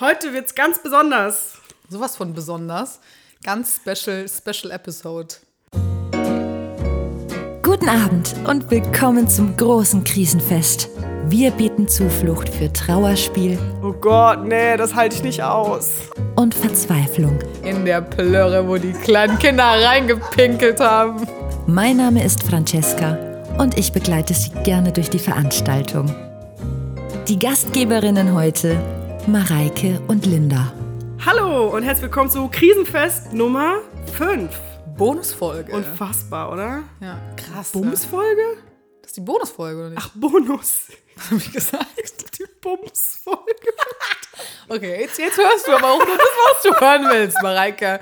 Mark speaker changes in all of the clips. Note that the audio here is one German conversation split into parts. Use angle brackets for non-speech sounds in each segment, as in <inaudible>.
Speaker 1: Heute wird's ganz besonders.
Speaker 2: Sowas von besonders. Ganz special, special Episode.
Speaker 3: Guten Abend und willkommen zum großen Krisenfest. Wir bieten Zuflucht für Trauerspiel
Speaker 1: Oh Gott, nee, das halte ich nicht aus.
Speaker 3: und Verzweiflung.
Speaker 2: In der Plörre, wo die kleinen Kinder reingepinkelt haben.
Speaker 3: Mein Name ist Francesca und ich begleite Sie gerne durch die Veranstaltung. Die Gastgeberinnen heute Mareike und Linda.
Speaker 1: Hallo und herzlich willkommen zu Krisenfest Nummer 5.
Speaker 2: Bonusfolge.
Speaker 1: Unfassbar, oder?
Speaker 2: ja, krass. Ne?
Speaker 1: Bumsfolge?
Speaker 2: Das ist die Bonusfolge, oder nicht?
Speaker 1: Ach, Bonus.
Speaker 2: Was hab ich gesagt?
Speaker 1: Die Bumsfolge. <laughs>
Speaker 2: Okay, jetzt, jetzt hörst du aber auch nur das, was du hören willst, Mareike.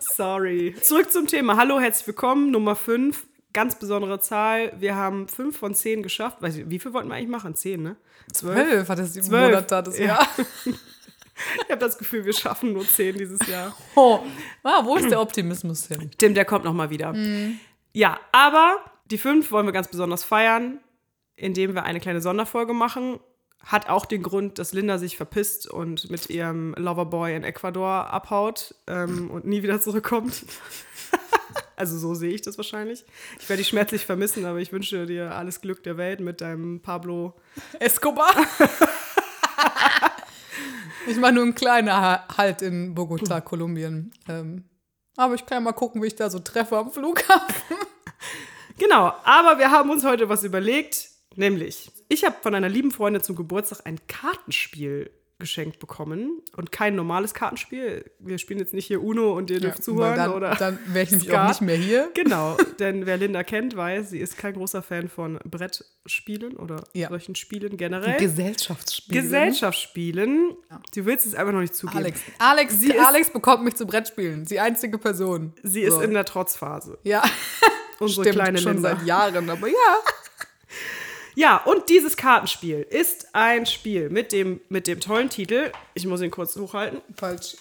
Speaker 1: Sorry. Zurück zum Thema. Hallo, herzlich willkommen. Nummer 5. Ganz besondere Zahl. Wir haben 5 von 10 geschafft. Weiß ich, wie viel wollten wir eigentlich machen? 10, ne?
Speaker 2: Zwölf hat es die
Speaker 1: Zwölf.
Speaker 2: Monate das
Speaker 1: Ja.
Speaker 2: Jahr. <laughs>
Speaker 1: Ich habe das Gefühl, wir schaffen nur 10 dieses Jahr.
Speaker 2: Oh, ah, wo ist der Optimismus hin?
Speaker 1: Tim, der kommt noch mal wieder. Ja, aber die 5 wollen wir ganz besonders feiern, indem wir eine kleine Sonderfolge machen. Hat auch den Grund, dass Linda sich verpisst und mit ihrem Loverboy in Ecuador abhaut ähm, und nie wieder zurückkommt. Also so sehe ich das wahrscheinlich. Ich werde dich schmerzlich vermissen, aber ich wünsche dir alles Glück der Welt mit deinem Pablo.
Speaker 2: Escobar. <laughs> ich mache nur einen kleinen Ha- Halt in Bogota, Kolumbien. Ähm, aber ich kann ja mal gucken, wie ich da so treffe am Flughafen.
Speaker 1: Genau, aber wir haben uns heute was überlegt, nämlich ich habe von einer lieben Freundin zum Geburtstag ein Kartenspiel geschenkt bekommen und kein normales Kartenspiel. Wir spielen jetzt nicht hier Uno und ihr dürft
Speaker 2: weil
Speaker 1: zuhören
Speaker 2: dann,
Speaker 1: oder
Speaker 2: dann wäre ich nämlich
Speaker 1: Skat.
Speaker 2: auch nicht mehr hier.
Speaker 1: Genau, <laughs> denn wer Linda kennt, weiß, sie ist kein großer Fan von Brettspielen oder
Speaker 2: Ja.
Speaker 1: solchen Spielen generell.
Speaker 2: Gesellschaftsspiele.
Speaker 1: Gesellschaftsspielen. Du willst es einfach noch nicht zugeben.
Speaker 2: Alex, Alex,
Speaker 1: Sie ist-
Speaker 2: Alex bekommt mich zu Brettspielen. Die einzige Person.
Speaker 1: Sie ist
Speaker 2: So.
Speaker 1: in der Trotzphase.
Speaker 2: Ja,
Speaker 1: Unsere
Speaker 2: stimmt,
Speaker 1: kleine
Speaker 2: schon
Speaker 1: Linda.
Speaker 2: seit Jahren, aber ja.
Speaker 1: Ja, und dieses Kartenspiel ist ein Spiel mit dem, mit dem tollen Titel. Ich muss ihn kurz hochhalten.
Speaker 2: Falsch.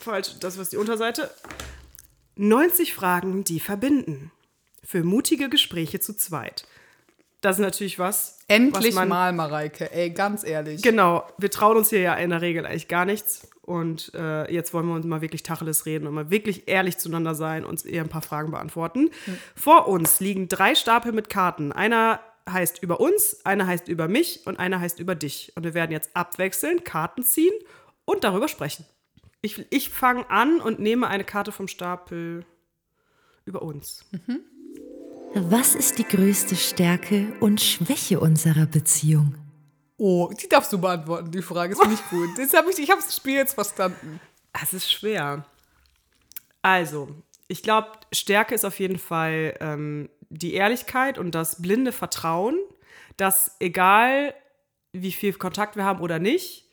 Speaker 1: Falsch, das ist die Unterseite. 90 Fragen, die verbinden. Für mutige Gespräche zu zweit. Das ist natürlich was.
Speaker 2: Endlich
Speaker 1: was man,
Speaker 2: mal, Mareike. Ey, ganz ehrlich.
Speaker 1: Genau, wir trauen uns hier ja in der Regel eigentlich gar nichts. Und äh, jetzt wollen wir uns mal wirklich Tacheles reden und mal wirklich ehrlich zueinander sein, uns eher ein paar Fragen beantworten. Vor uns liegen drei Stapel mit Karten. Einer heißt über uns, einer heißt über mich und einer heißt über dich. Und wir werden jetzt abwechselnd Karten ziehen und darüber sprechen. Ich, ich fange an und nehme eine Karte vom Stapel über uns.
Speaker 3: Was ist die größte Stärke und Schwäche unserer Beziehung?
Speaker 2: Oh, die darfst du beantworten, die Frage. ist nicht gut. Das hab ich, ich habe das Spiel jetzt verstanden.
Speaker 1: Es ist schwer. Also, ich glaube, Stärke ist auf jeden Fall ähm, die Ehrlichkeit und das blinde Vertrauen, dass egal wie viel Kontakt wir haben oder nicht,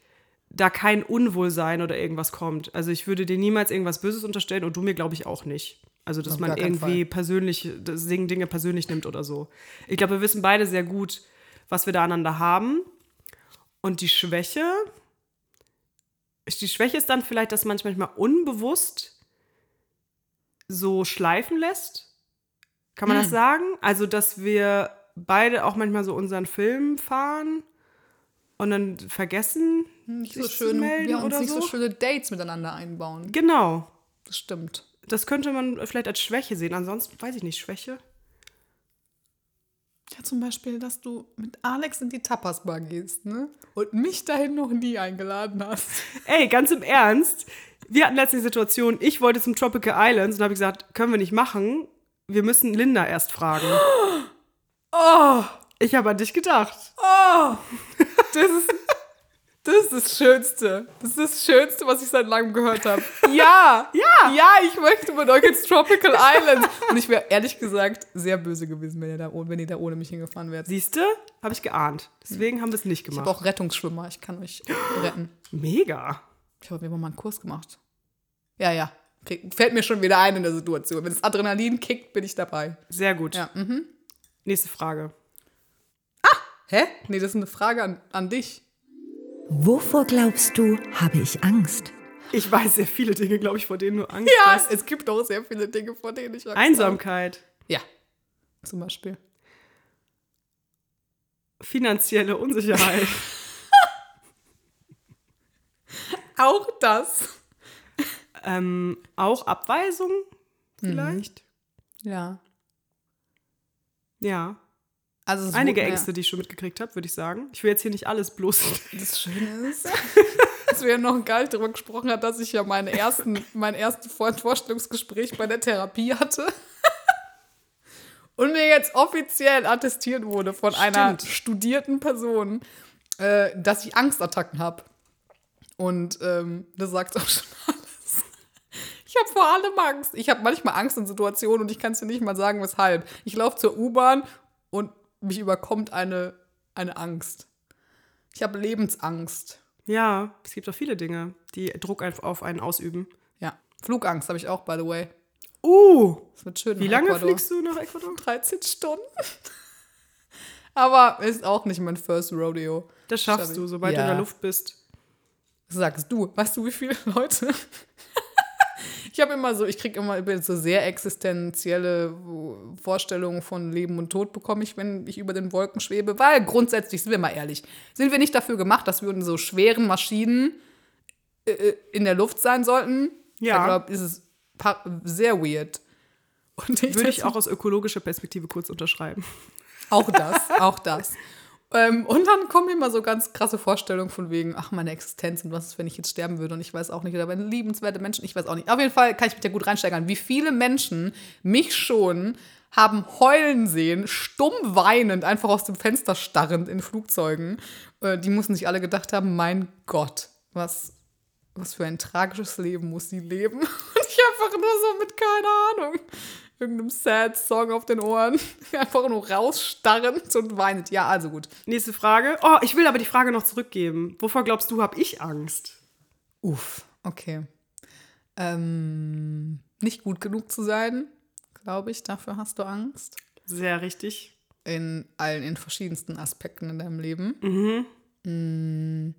Speaker 1: da kein Unwohlsein oder irgendwas kommt. Also ich würde dir niemals irgendwas Böses unterstellen und du mir, glaube ich, auch nicht. Also, dass
Speaker 2: Auf
Speaker 1: man irgendwie persönlich, das Ding- Dinge persönlich nimmt oder so. Ich glaube, wir wissen beide sehr gut, was wir da aneinander haben. Und die Schwäche, die Schwäche ist dann vielleicht, dass man manchmal unbewusst so schleifen lässt. Kann man das sagen? Also, dass wir beide auch manchmal so unseren Film fahren und dann vergessen,
Speaker 2: Nicht
Speaker 1: sich
Speaker 2: so
Speaker 1: zu
Speaker 2: schön,
Speaker 1: melden
Speaker 2: wir uns
Speaker 1: oder
Speaker 2: nicht so
Speaker 1: so.
Speaker 2: schöne Dates miteinander einbauen.
Speaker 1: Genau.
Speaker 2: Das stimmt.
Speaker 1: Das könnte man vielleicht als Schwäche sehen. Ansonsten weiß ich nicht, Schwäche.
Speaker 2: Ja, zum Beispiel, dass du mit Alex in die Tapas-Bar gehst, ne? Und mich dahin noch nie eingeladen hast. <laughs>
Speaker 1: Ey, ganz im Ernst. Wir hatten letzte Situation, ich wollte zum Tropical Islands und habe gesagt, können wir nicht machen. Wir müssen Linda erst fragen. <gasps>
Speaker 2: Oh,
Speaker 1: Ich habe an dich gedacht.
Speaker 2: oh. Das ist, das ist das Schönste. Das ist das Schönste, was ich seit langem gehört habe. Ja, <laughs>
Speaker 1: Ja.
Speaker 2: ja, ich möchte mit euch ins Tropical Island. Und ich wäre ehrlich gesagt sehr böse gewesen, wenn ihr da, ohne- wenn ihr da ohne mich hingefahren wärt.
Speaker 1: Siehst du? Habe ich geahnt. Deswegen haben wir es nicht
Speaker 2: Ich habe
Speaker 1: gemacht.
Speaker 2: auch Rettungsschwimmer, ich kann euch <gasps> retten.
Speaker 1: Mega.
Speaker 2: Ich habe immer mal einen Kurs gemacht. Ja, ja. Fällt mir schon wieder ein in der Situation. Wenn das Adrenalin kickt, bin ich dabei.
Speaker 1: Sehr gut.
Speaker 2: Ja, mhm.
Speaker 1: Nächste Frage.
Speaker 2: Hä? Nee, das ist eine Frage an, an dich.
Speaker 3: Wovor glaubst du, habe ich Angst?
Speaker 1: Ich weiß sehr viele Dinge, glaube ich, vor denen du Angst
Speaker 2: Ja,
Speaker 1: hast.
Speaker 2: es gibt auch sehr viele Dinge, vor denen ich Angst
Speaker 1: Einsamkeit,
Speaker 2: habe. Ja, zum Beispiel.
Speaker 1: finanzielle Unsicherheit, <laughs>
Speaker 2: Auch das.
Speaker 1: Ähm, auch Abweisung vielleicht?
Speaker 2: Ja.
Speaker 1: Ja.
Speaker 2: Also es
Speaker 1: Einige
Speaker 2: wurde
Speaker 1: Ängste, die ich schon mitgekriegt habe, würde ich sagen. Ich will jetzt hier nicht alles bloß. <laughs>
Speaker 2: Das Schöne ist, dass wir noch geil darüber gesprochen hat, dass ich ja meinen ersten, mein erstes Vor- Vorstellungsgespräch bei der Therapie hatte. <laughs> Und mir jetzt offiziell attestiert wurde von einer
Speaker 1: Stimmt.
Speaker 2: studierten Person, äh, dass ich Angstattacken habe. Und ähm, das sagt auch schon alles. Ich habe vor allem Angst. Ich habe manchmal Angst in Situationen und ich kann es dir nicht mal sagen, weshalb. Ich laufe zur U-Bahn und mich überkommt eine, eine Angst. Ich habe Lebensangst.
Speaker 1: Ja, es gibt auch viele Dinge, die Druck auf einen ausüben.
Speaker 2: Ja. Flugangst habe ich auch, by the way.
Speaker 1: Uh,
Speaker 2: Das wird schön.
Speaker 1: wie lange
Speaker 2: Ecuador.
Speaker 1: fliegst du nach Ecuador?
Speaker 2: 13 Stunden. <laughs> Aber ist auch nicht mein First Rodeo.
Speaker 1: Das schaffst du, sobald du in
Speaker 2: Ja.
Speaker 1: der Luft bist.
Speaker 2: Sagst du? Weißt du, wie viele Leute? Ich habe immer so, ich kriege immer über so sehr existenzielle äh, Vorstellungen von Leben und Tod bekomme ich, wenn ich über den Wolken schwebe. Weil grundsätzlich, sind wir mal ehrlich, sind wir nicht dafür gemacht, dass wir in so schweren Maschinen äh, äh, in der Luft sein sollten?
Speaker 1: Ja.
Speaker 2: Ich glaube, ist es sehr weird. Und
Speaker 1: Würde ich auch aus ökologischer Perspektive kurz unterschreiben.
Speaker 2: Auch das, auch das. Ähm, und dann kommen immer so ganz krasse Vorstellungen von wegen, ach, meine Existenz und was ist, wenn ich jetzt sterben würde und ich weiß auch nicht, oder wenn liebenswerte Menschen, ich weiß auch nicht. Auf jeden Fall kann ich mich da gut reinsteigern, wie viele Menschen mich schon haben heulen sehen, stumm weinend, einfach aus dem Fenster starrend in Flugzeugen. Äh, die mussten sich alle gedacht haben, mein Gott, was, was für ein tragisches Leben muss sie leben. <laughs> Und ich einfach nur so mit, keine Ahnung, irgendeinem Sad-Song auf den Ohren, <laughs> einfach nur rausstarrend und weinend. Ja, also gut.
Speaker 1: Nächste Frage. Oh, ich will aber die Frage noch zurückgeben. Wovor glaubst du, habe ich Angst?
Speaker 2: Uff, okay. Ähm, nicht gut genug zu sein, glaube ich, dafür hast du Angst.
Speaker 1: Sehr richtig.
Speaker 2: In allen, in verschiedensten Aspekten in deinem Leben. Mm,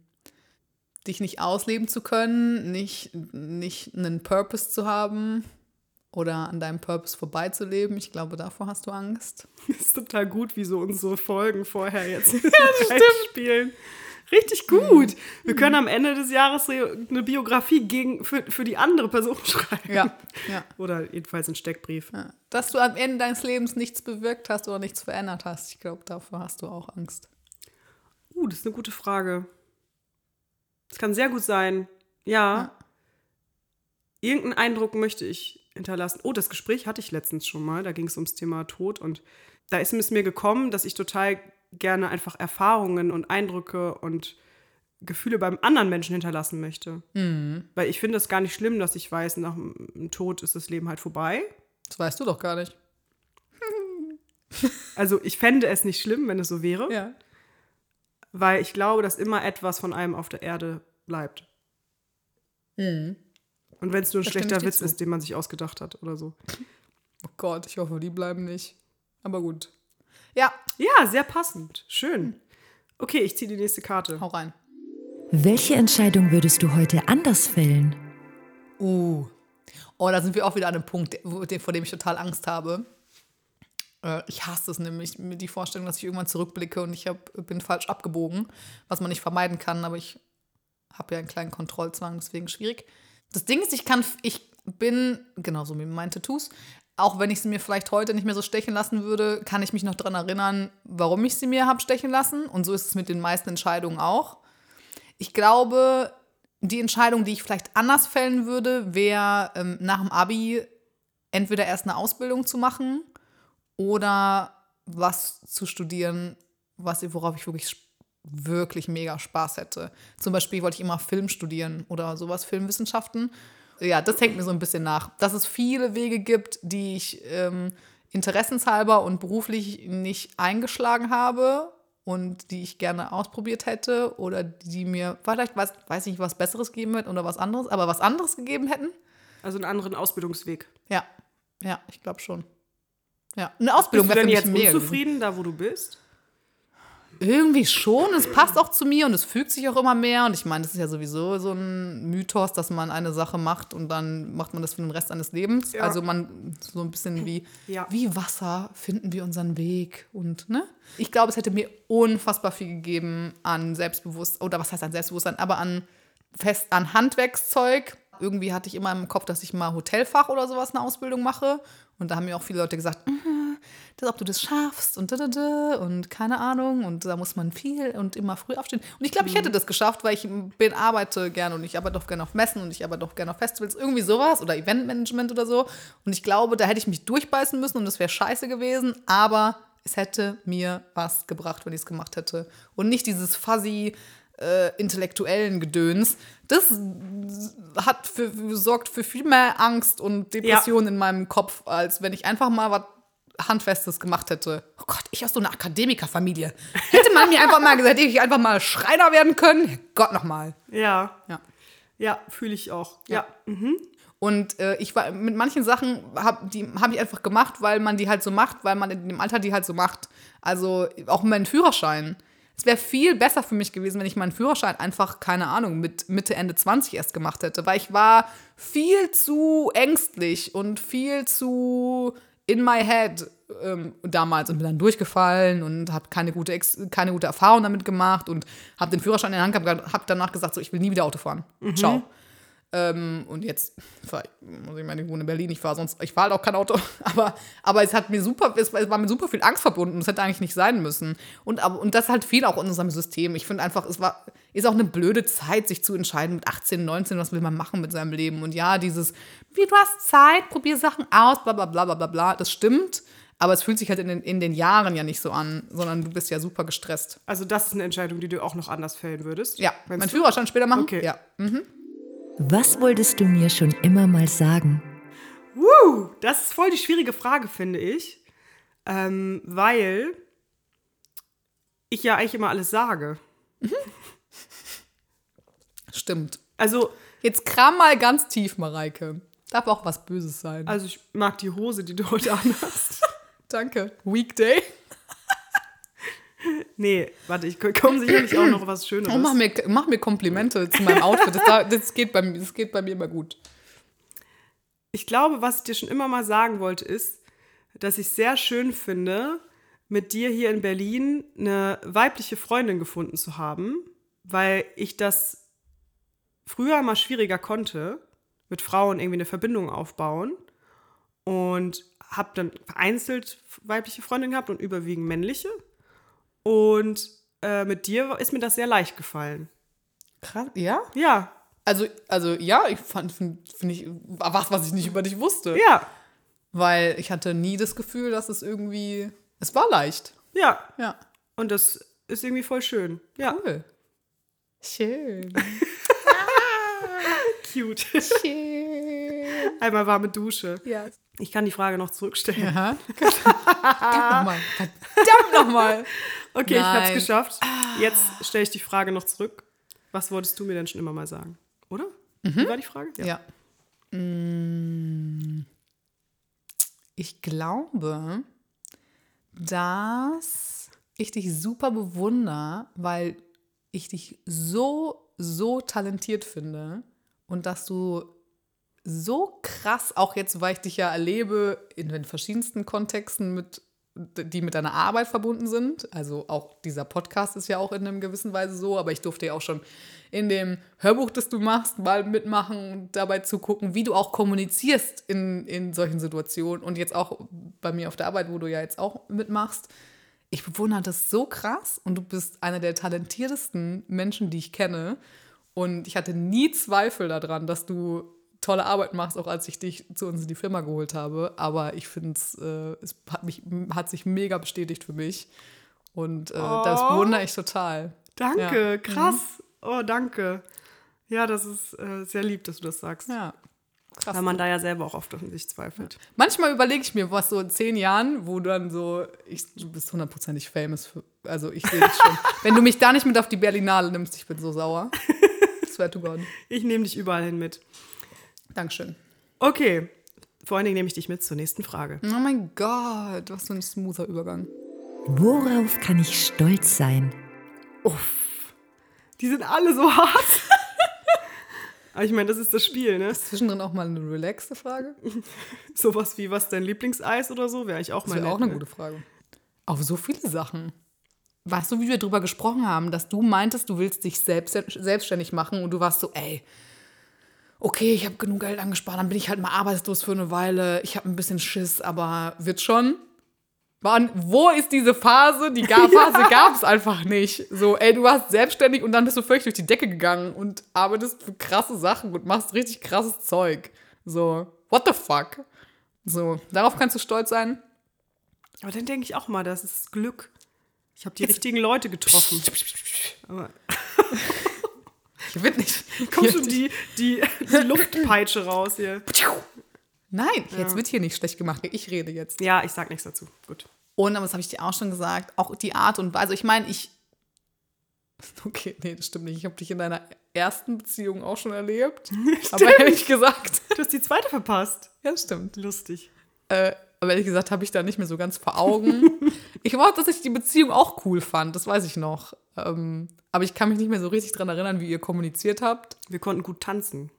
Speaker 2: dich nicht ausleben zu können, nicht, nicht einen Purpose zu haben oder an deinem Purpose vorbeizuleben. Ich glaube, davor hast du Angst. <laughs>
Speaker 1: Das ist total gut, wie so unsere Folgen vorher jetzt <laughs> <laughs> spielen. Richtig
Speaker 2: Mhm.
Speaker 1: gut. Wir können am Ende des Jahres eine Biografie gegen, für, für die andere Person schreiben.
Speaker 2: Ja, ja.
Speaker 1: Oder jedenfalls einen Steckbrief.
Speaker 2: ja. Dass du am Ende deines Lebens nichts bewirkt hast oder nichts verändert hast. Ich glaube, davor hast du auch Angst.
Speaker 1: Uh, das ist eine gute Frage. Das kann sehr gut sein. Ja. Irgendeinen Eindruck möchte ich hinterlassen. Oh, das Gespräch hatte ich letztens schon mal. Da ging es ums Thema Tod. Und da ist es mir gekommen, dass ich total gerne einfach Erfahrungen und Eindrücke und Gefühle beim anderen Menschen hinterlassen möchte. Weil ich finde es gar nicht schlimm, dass ich weiß, nach dem Tod ist das Leben halt vorbei.
Speaker 2: Das weißt du doch gar nicht. <laughs>
Speaker 1: Also ich fände es nicht schlimm, wenn es so wäre.
Speaker 2: Ja.
Speaker 1: weil ich glaube, dass immer etwas von einem auf der Erde bleibt. Und wenn es nur ein
Speaker 2: Da
Speaker 1: schlechter Witz
Speaker 2: zu.
Speaker 1: ist, den man sich ausgedacht hat oder so.
Speaker 2: Oh Gott, ich hoffe, die bleiben nicht. Aber gut. Ja,
Speaker 1: Ja, sehr passend. Schön. Okay, ich ziehe die nächste Karte.
Speaker 2: hau rein.
Speaker 3: Welche Entscheidung würdest du heute anders fällen?
Speaker 2: Uh. Oh, da sind wir auch wieder an einem Punkt, vor dem ich total Angst habe. Äh, Ich hasse es nämlich, die Vorstellung, dass ich irgendwann zurückblicke und ich hab, bin falsch abgebogen, was man nicht vermeiden kann, aber ich habe ja einen kleinen Kontrollzwang, deswegen schwierig. Das Ding ist, ich kann, ich bin, genauso wie meinen Tattoos, auch wenn ich sie mir vielleicht heute nicht mehr so stechen lassen würde, kann ich mich noch daran erinnern, warum ich sie mir habe stechen lassen. Und so ist es mit den meisten Entscheidungen auch. Ich glaube, die Entscheidung, die ich vielleicht anders fällen würde, wäre ähm, nach dem Abi entweder erst eine Ausbildung zu machen oder was zu studieren, was, worauf ich wirklich, wirklich mega Spaß hätte. Zum Beispiel wollte ich immer Film studieren oder sowas, Filmwissenschaften. Ja, das hängt mir so ein bisschen nach. Dass es viele Wege gibt, die ich ähm, interessenshalber und beruflich nicht eingeschlagen habe und die ich gerne ausprobiert hätte oder die mir vielleicht, weiß, weiß nicht, was Besseres geben hätten oder was anderes, aber was anderes gegeben hätten.
Speaker 1: Also einen anderen Ausbildungsweg.
Speaker 2: Ja, ja, ich glaube schon. Ja, eine Ausbildung
Speaker 1: du
Speaker 2: wäre für
Speaker 1: jetzt
Speaker 2: mich mega gewesen.
Speaker 1: unzufrieden, da wo du bist?
Speaker 2: Irgendwie schon. Es passt auch zu mir und es fügt sich auch immer mehr. Und ich meine, das ist ja sowieso so ein Mythos, dass man eine Sache macht und dann macht man das für den Rest seines Lebens.
Speaker 1: Ja.
Speaker 2: Also man so ein bisschen wie,
Speaker 1: Ja.
Speaker 2: wie Wasser finden wir unseren Weg. Und ne? Ich glaube, es hätte mir unfassbar viel gegeben an Selbstbewusstsein, oder was heißt an Selbstbewusstsein, aber an fest an Handwerkszeug. Irgendwie hatte ich immer im Kopf, dass ich mal Hotelfach oder sowas eine Ausbildung mache. Und da haben mir auch viele Leute gesagt, "Mhm, das, ob du das schaffst und da, da, da und keine Ahnung und da muss man viel und immer früh aufstehen. Und ich glaube, ich hätte das geschafft, weil ich bin, arbeite gerne und ich arbeite auch gerne auf Messen und ich arbeite auch gerne auf Festivals, irgendwie sowas oder Eventmanagement oder so. Und ich glaube, da hätte ich mich durchbeißen müssen und das wäre scheiße gewesen, aber es hätte mir was gebracht, wenn ich es gemacht hätte. Und nicht dieses fuzzy äh, intellektuellen Gedöns. Das hat für, sorgt für viel mehr Angst und Depression in meinem Kopf, als wenn ich einfach mal was Handfestes gemacht hätte. Oh Gott, ich aus so einer Akademikerfamilie. Hätte man mir einfach mal gesagt, hätte ich einfach mal Schreiner werden können. Gott nochmal.
Speaker 1: Ja,
Speaker 2: Ja.
Speaker 1: ja, fühle ich auch. Ja.
Speaker 2: Und äh, ich war mit manchen Sachen habe die habe ich einfach gemacht, weil man die halt so macht, weil man in dem Alter die halt so macht. Also auch meinen Führerschein. Es wäre viel besser für mich gewesen, wenn ich meinen Führerschein einfach, keine Ahnung, mit Mitte, Ende 20 erst gemacht hätte, weil ich war viel zu ängstlich und viel zu in my head ähm, damals und bin dann durchgefallen und habe keine gute, Ex keine gute Erfahrung damit gemacht und habe den Führerschein in der Hand gehabt, habe danach gesagt, so, ich will nie wieder Auto fahren. Ciao. Ähm, und jetzt muss ich meine, ich wohne in Berlin, ich fahre sonst, ich fahre halt auch kein Auto, <laughs> aber, aber es hat mir super, es war, es mit super viel Angst verbunden, das hätte eigentlich nicht sein müssen. Und, aber, und das halt viel auch in unserem System. Ich finde einfach, es war, ist auch eine blöde Zeit, sich zu entscheiden mit 18, 19, was will man machen mit seinem Leben. Und ja, dieses, wie du hast Zeit, probier Sachen aus, bla bla bla bla bla bla, das stimmt. Aber es fühlt sich halt in den, in den Jahren ja nicht so an, sondern du bist ja super gestresst.
Speaker 1: Also das ist eine Entscheidung, die du auch noch anders fällen würdest.
Speaker 2: Ja,
Speaker 1: Meinst
Speaker 2: mein
Speaker 1: du?
Speaker 2: Führerschein später machen?
Speaker 1: Okay.
Speaker 2: Ja.
Speaker 3: Was wolltest du mir schon immer mal sagen?
Speaker 1: Woo, das ist voll die schwierige Frage, finde ich. Ähm, weil ich ja eigentlich immer alles sage.
Speaker 2: Stimmt.
Speaker 1: Also,
Speaker 2: Jetzt kram mal ganz tief, Mareike. Darf auch was Böses sein.
Speaker 1: also ich mag die Hose, die du heute anhast. <laughs>
Speaker 2: Danke. Weekday. <laughs>
Speaker 1: nee, warte, ich komme sicherlich auch noch was Schöneres.
Speaker 2: Oh, mach, mir, mach mir Komplimente zu meinem Outfit. Das, da- das, geht bei, mir- das geht bei mir immer gut.
Speaker 1: Ich glaube, was ich dir schon immer mal sagen wollte, ist, dass ich sehr schön finde, mit dir hier in Berlin eine weibliche Freundin gefunden zu haben, weil ich das früher mal schwieriger konnte, mit Frauen irgendwie eine Verbindung aufbauen und habe dann vereinzelt weibliche Freundinnen gehabt und überwiegend männliche. Und äh, mit dir ist mir das sehr leicht gefallen.
Speaker 2: Krass. Ja?
Speaker 1: Ja,
Speaker 2: Also, also ja, ich fand, finde find ich, war was, was ich nicht über dich wusste.
Speaker 1: ja,
Speaker 2: Weil ich hatte nie das Gefühl, dass es irgendwie, es war leicht.
Speaker 1: ja.
Speaker 2: Ja.
Speaker 1: Und das ist irgendwie voll schön. Ja,
Speaker 2: Cool. Schön. <laughs>
Speaker 1: cute.
Speaker 2: Schön.
Speaker 1: Einmal warme Dusche.
Speaker 2: Ja.
Speaker 1: Ich kann die Frage noch zurückstellen.
Speaker 2: Aha. <laughs> Verdammt nochmal. Verdammt nochmal.
Speaker 1: Okay, ich hab's
Speaker 2: Nein.
Speaker 1: geschafft. Jetzt stelle ich die Frage noch zurück. Was wolltest du mir denn schon immer mal sagen? Oder? Wie war die Frage?
Speaker 2: Ja. Mm. Ich glaube, dass ich dich super bewundere, weil ich dich so, so talentiert finde und dass du so krass, auch jetzt, weil ich dich ja erlebe in den verschiedensten Kontexten, mit, die mit deiner Arbeit verbunden sind. Also auch dieser Podcast ist ja auch in einer gewissen Weise so, aber ich durfte ja auch schon in dem Hörbuch, das du machst, mal mitmachen und dabei zugucken, wie du auch kommunizierst in, in solchen Situationen. Und jetzt auch bei mir auf der Arbeit, wo du ja jetzt auch mitmachst. Ich bewundere das so krass und du bist einer der talentiertesten Menschen, die ich kenne. Und ich hatte nie Zweifel daran, dass du tolle Arbeit machst, auch als ich dich zu uns in die Firma geholt habe. Aber ich finde es, äh, es hat, mich, hat sich mega bestätigt für mich. Und äh, das
Speaker 1: Oh.
Speaker 2: bewundere ich total.
Speaker 1: Danke,
Speaker 2: Ja.
Speaker 1: krass. Oh, danke. Ja, das ist äh, sehr lieb, dass du das sagst.
Speaker 2: Ja. Krass.
Speaker 1: Weil man da ja selber auch oft an sich zweifelt.
Speaker 2: Manchmal überlege ich mir, was so in zehn Jahren, wo du dann so, ich, du bist hundertprozentig famous. Für, also ich sehe dich schon. <laughs> Wenn du mich da nicht mit auf die Berlinale nimmst, ich bin so sauer. <laughs> Swear to God.
Speaker 1: Ich nehme dich überall hin mit.
Speaker 2: Dankeschön.
Speaker 1: Okay. Vor allen Dingen nehme ich dich mit zur nächsten Frage.
Speaker 2: Oh mein Gott, was für ein smoother Übergang.
Speaker 3: Worauf kann ich stolz sein?
Speaker 1: Die sind alle so <laughs> hart. Aber ich meine, das ist das Spiel, ne?
Speaker 2: Zwischendrin auch mal eine relaxte Frage. <laughs>
Speaker 1: Sowas wie, was ist dein Lieblingseis oder so, wäre ich auch
Speaker 2: Das
Speaker 1: mal
Speaker 2: wäre
Speaker 1: nett,
Speaker 2: auch eine
Speaker 1: ne?
Speaker 2: gute Frage. Auf so viele Sachen. weißt du, wie wir drüber gesprochen haben, dass du meintest, du willst dich selbst, selbstständig machen und du warst so, ey, okay, ich habe genug Geld angespart, dann bin ich halt mal arbeitslos für eine Weile, ich habe ein bisschen Schiss, aber wird schon. Mann, wo ist diese Phase? Die <laughs> Phase gab es einfach nicht. So, ey, du warst selbstständig und dann bist du völlig durch die Decke gegangen und arbeitest für krasse Sachen und machst richtig krasses Zeug. So, what the fuck? So, darauf kannst du stolz sein.
Speaker 1: Aber dann denke ich auch mal, das ist Glück. Ich habe die richtigen Leute getroffen. Aber <laughs>
Speaker 2: Ich will nicht. <laughs>
Speaker 1: kommt schon die, die, die <laughs> Luftpeitsche raus hier.
Speaker 2: Nein, jetzt wird hier nicht schlecht gemacht. Ich rede jetzt.
Speaker 1: Ja, ich sag nichts dazu. Gut.
Speaker 2: Und, aber das habe ich dir auch schon gesagt, auch die Art und Weise. Also ich meine, ich. <laughs> Okay, nee, das stimmt nicht. Ich habe dich in deiner ersten Beziehung auch schon erlebt. aber ehrlich gesagt.
Speaker 1: Du hast die zweite verpasst.
Speaker 2: Ja, stimmt.
Speaker 1: Lustig.
Speaker 2: Äh, aber ehrlich gesagt habe ich da nicht mehr so ganz vor Augen. Ich war, dass ich die Beziehung auch cool fand, das weiß ich noch. Ähm, aber ich kann mich nicht mehr so richtig dran erinnern, wie ihr kommuniziert habt.
Speaker 1: Wir konnten gut tanzen.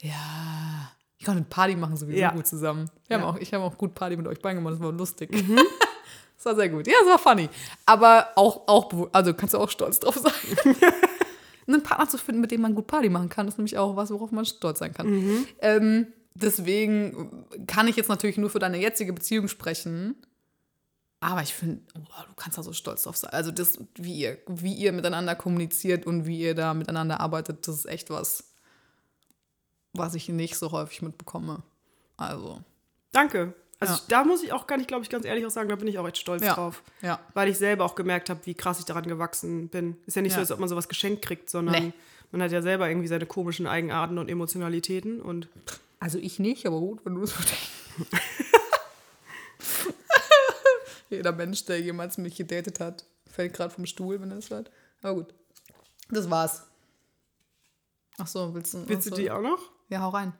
Speaker 2: Ja. Ich konnte Party machen sowieso
Speaker 1: Ja.
Speaker 2: gut zusammen. Wir haben
Speaker 1: Ja.
Speaker 2: auch, ich habe auch gut Party mit euch beiden gemacht, das war lustig. <laughs> das war sehr gut. Ja, das war funny. Aber auch, auch also kannst du auch stolz drauf sein. <laughs> einen Partner zu finden, mit dem man gut Party machen kann, ist nämlich auch was, worauf man stolz sein kann. Ähm, deswegen kann ich jetzt natürlich nur für deine jetzige Beziehung sprechen. Aber ich finde, wow, du kannst da so stolz drauf sein. Also das, wie ihr, wie ihr miteinander kommuniziert und wie ihr da miteinander arbeitet, das ist echt was, was ich nicht so häufig mitbekomme. Also,
Speaker 1: Danke. Also
Speaker 2: Ja.
Speaker 1: ich, da muss ich auch gar nicht, glaube ich, ganz ehrlich auch sagen, da bin ich auch echt stolz
Speaker 2: Ja.
Speaker 1: drauf.
Speaker 2: ja.
Speaker 1: Weil ich selber auch gemerkt habe, wie krass ich daran gewachsen bin. Ist ja nicht so, als ob man sowas geschenkt kriegt, sondern
Speaker 2: Nee.
Speaker 1: man hat ja selber irgendwie seine komischen Eigenarten und Emotionalitäten. Und
Speaker 2: Also ich nicht, aber gut, wenn du es so denkst. <laughs> Jeder Mensch, der jemals mich gedatet hat, fällt gerade vom Stuhl, wenn er das hört. Aber gut. Das war's. Ach so, willst du?
Speaker 1: willst du
Speaker 2: so.
Speaker 1: die auch noch?
Speaker 2: Ja, hau rein.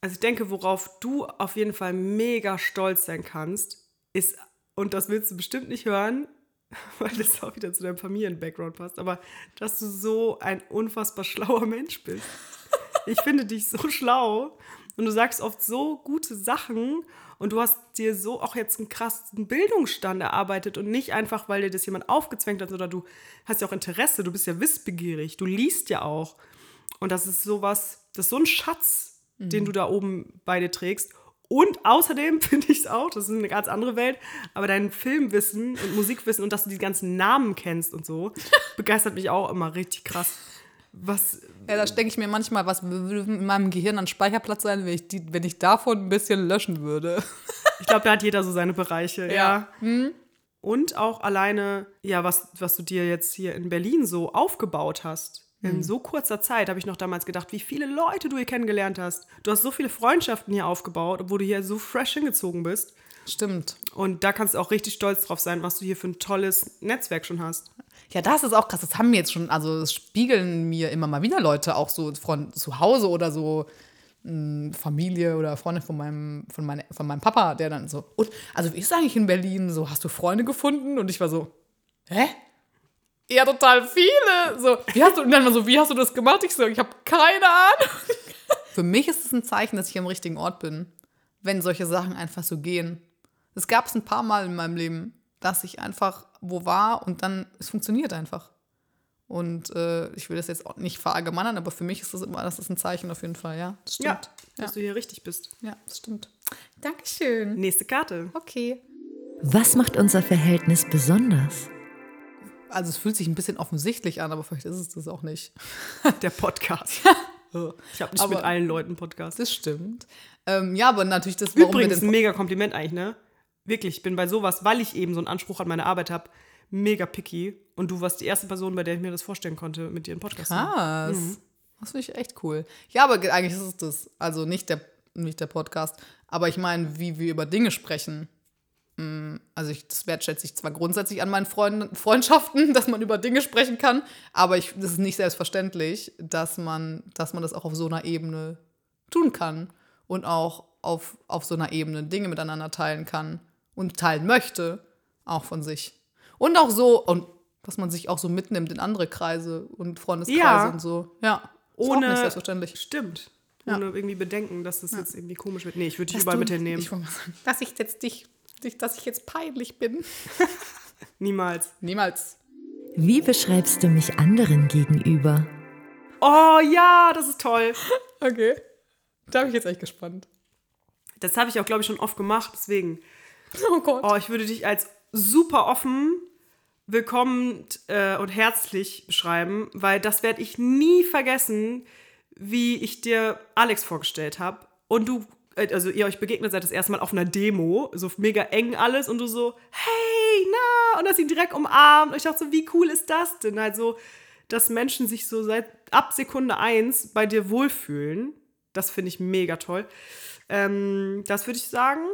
Speaker 1: Also ich denke, worauf du auf jeden Fall mega stolz sein kannst, ist, und das willst du bestimmt nicht hören, <laughs> weil das auch wieder zu deinem Familien-Background passt, aber dass du so ein unfassbar schlauer Mensch bist. Ich finde dich so schlau und du sagst oft so gute Sachen und du hast dir so auch jetzt einen krassen Bildungsstand erarbeitet und nicht einfach, weil dir das jemand aufgezwängt hat, sondern du hast ja auch Interesse, du bist ja wissbegierig, du liest ja auch. Und das ist sowas, das ist so ein Schatz, den du da oben bei dir trägst. Und außerdem <laughs> finde ich es auch, das ist eine ganz andere Welt, aber dein Filmwissen und Musikwissen und dass du die ganzen Namen kennst und so, <laughs> begeistert mich auch immer richtig krass. Was,
Speaker 2: Ja, da denke ich mir manchmal, was würde in meinem Gehirn an Speicherplatz sein, wenn ich, die, wenn ich davon ein bisschen löschen würde. <laughs>
Speaker 1: ich glaube, da hat jeder so seine Bereiche, ja.
Speaker 2: Ja.
Speaker 1: Und auch alleine, ja, was, was du dir jetzt hier in Berlin so aufgebaut hast. In so kurzer Zeit habe ich noch damals gedacht, wie viele Leute du hier kennengelernt hast. Du hast so viele Freundschaften hier aufgebaut, obwohl du hier so fresh hingezogen bist.
Speaker 2: Stimmt.
Speaker 1: Und da kannst du auch richtig stolz drauf sein, was du hier für ein tolles Netzwerk schon hast.
Speaker 2: Ja, das ist auch krass. Das haben mir jetzt schon, also das spiegeln mir immer mal wieder Leute, auch so von zu Hause oder so mh, Familie oder Freunde von meinem, von, meine, von meinem Papa, der dann so, und, also wie ist eigentlich in Berlin? So, hast du Freunde gefunden? Und ich war so, hä? Ja, total viele. So, wie hast du, und dann war so, wie hast du das gemacht? Ich so, ich habe keine Ahnung. <laughs> Für mich ist es ein Zeichen, dass ich am richtigen Ort bin, wenn solche Sachen einfach so gehen. Es gab es ein paar Mal in meinem Leben, dass ich einfach wo war und dann, es funktioniert einfach. Und äh, ich will das jetzt auch nicht verallgemeinern, aber für mich ist das immer, das ist ein Zeichen auf jeden Fall, ja. Das
Speaker 1: Ja,
Speaker 2: stimmt.
Speaker 1: dass du hier richtig bist.
Speaker 2: Ja, das stimmt. Dankeschön.
Speaker 1: Nächste Karte.
Speaker 2: Okay.
Speaker 3: Was macht unser Verhältnis besonders?
Speaker 2: Also es fühlt sich ein bisschen offensichtlich an, aber vielleicht ist es das auch nicht. <laughs>
Speaker 1: Der Podcast. <laughs> Ich habe nicht
Speaker 2: Aber-
Speaker 1: mit allen Leuten Podcast.
Speaker 2: Das stimmt. Ähm, ja, aber natürlich das, warum
Speaker 1: Übrigens,
Speaker 2: wir
Speaker 1: ein mega Kompliment eigentlich, ne? Wirklich, ich bin bei sowas, weil ich eben so einen Anspruch an meine Arbeit habe, mega picky. Und du warst die erste Person, bei der ich mir das vorstellen konnte, mit dir einen Podcast zu machen.
Speaker 2: Krass.
Speaker 1: Mhm.
Speaker 2: Das finde ich echt cool. Ja, aber ge- eigentlich ist es das. Also nicht der, nicht der Podcast. Aber ich meine, wie wir über Dinge sprechen. Mm, Also ich, das wertschätze ich zwar grundsätzlich an meinen Freunden, Freundschaften, <laughs> dass man über Dinge sprechen kann, aber ich, das ist nicht selbstverständlich, dass man, dass man das auch auf so einer Ebene tun kann und auch auf, auf so einer Ebene Dinge miteinander teilen kann und teilen möchte, auch von sich. Und auch so, und dass man sich auch so mitnimmt in andere Kreise und Freundeskreise
Speaker 1: Ja.
Speaker 2: und so. Ja. Ist auch
Speaker 1: Ohne-
Speaker 2: nicht selbstverständlich.
Speaker 1: Stimmt. Ohne irgendwie Bedenken, dass das jetzt irgendwie komisch wird. Nee, ich würde dich
Speaker 2: Dass
Speaker 1: überall
Speaker 2: du-
Speaker 1: mit hinnehmen.
Speaker 2: Ich sagen, dass ich jetzt dich, dich, dass ich jetzt peinlich bin. <laughs>
Speaker 1: Niemals.
Speaker 2: Niemals.
Speaker 3: Wie beschreibst du mich anderen gegenüber?
Speaker 1: Oh ja, das ist toll. <laughs>
Speaker 2: Okay. Da bin ich jetzt echt gespannt.
Speaker 1: Das habe ich auch, glaube ich, schon oft gemacht. Deswegen, <laughs>
Speaker 2: Oh Gott.
Speaker 1: oh, ich würde dich als super offen, willkommend äh, und herzlich beschreiben, weil das werde ich nie vergessen, wie ich dir Alex vorgestellt habe. Und du, äh, also ihr euch begegnet seid das erste Mal auf einer Demo, so mega eng alles und du so, hey, na, und hast ihn direkt umarmt. Und ich dachte so, wie cool ist das denn? Also, dass Menschen sich so seit ab Sekunde eins bei dir wohlfühlen. Das finde ich mega toll. Ähm, das würde ich sagen.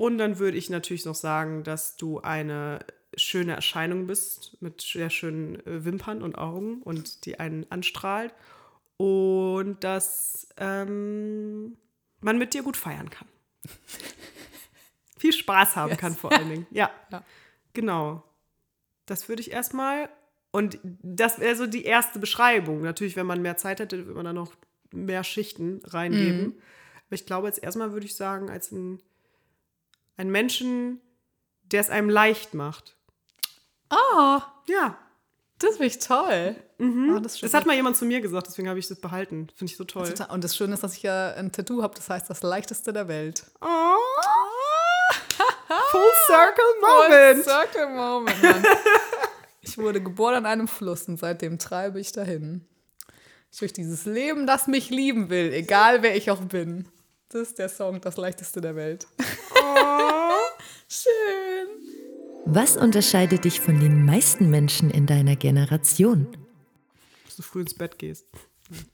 Speaker 1: Und dann würde ich natürlich noch sagen, dass du eine schöne Erscheinung bist mit sehr schönen äh, Wimpern und Augen und die einen anstrahlt. Und dass ähm, man mit dir gut feiern kann. <laughs> Viel Spaß haben
Speaker 2: Yes.
Speaker 1: kann vor allen Dingen. <laughs> Ja,
Speaker 2: Ja.
Speaker 1: genau. Das würde ich erstmal. Und das wäre so die erste Beschreibung. Natürlich, wenn man mehr Zeit hätte, würde man da noch mehr Schichten reingeben. Aber ich glaube, jetzt erstmal würde ich sagen, als ein, ein Menschen, der es einem leicht macht.
Speaker 2: Ah,
Speaker 1: Ja,
Speaker 2: das finde ich toll. Ah, das, ist schön.
Speaker 1: das hat mal jemand zu mir gesagt, deswegen habe ich das behalten. Finde ich so toll.
Speaker 2: Und das Schöne ist, dass ich ja ein Tattoo habe, das heißt das leichteste der Welt.
Speaker 1: Oh. <laughs> Full Circle Moment.
Speaker 2: Circle Moment, Mann. <laughs> Ich wurde geboren an einem Fluss und seitdem treibe ich dahin. Durch dieses Leben, das mich lieben will, egal wer ich auch bin. Das ist der Song, das leichteste der Welt. Schön.
Speaker 3: Was unterscheidet dich von den meisten Menschen in deiner Generation?
Speaker 1: Dass du früh ins Bett gehst.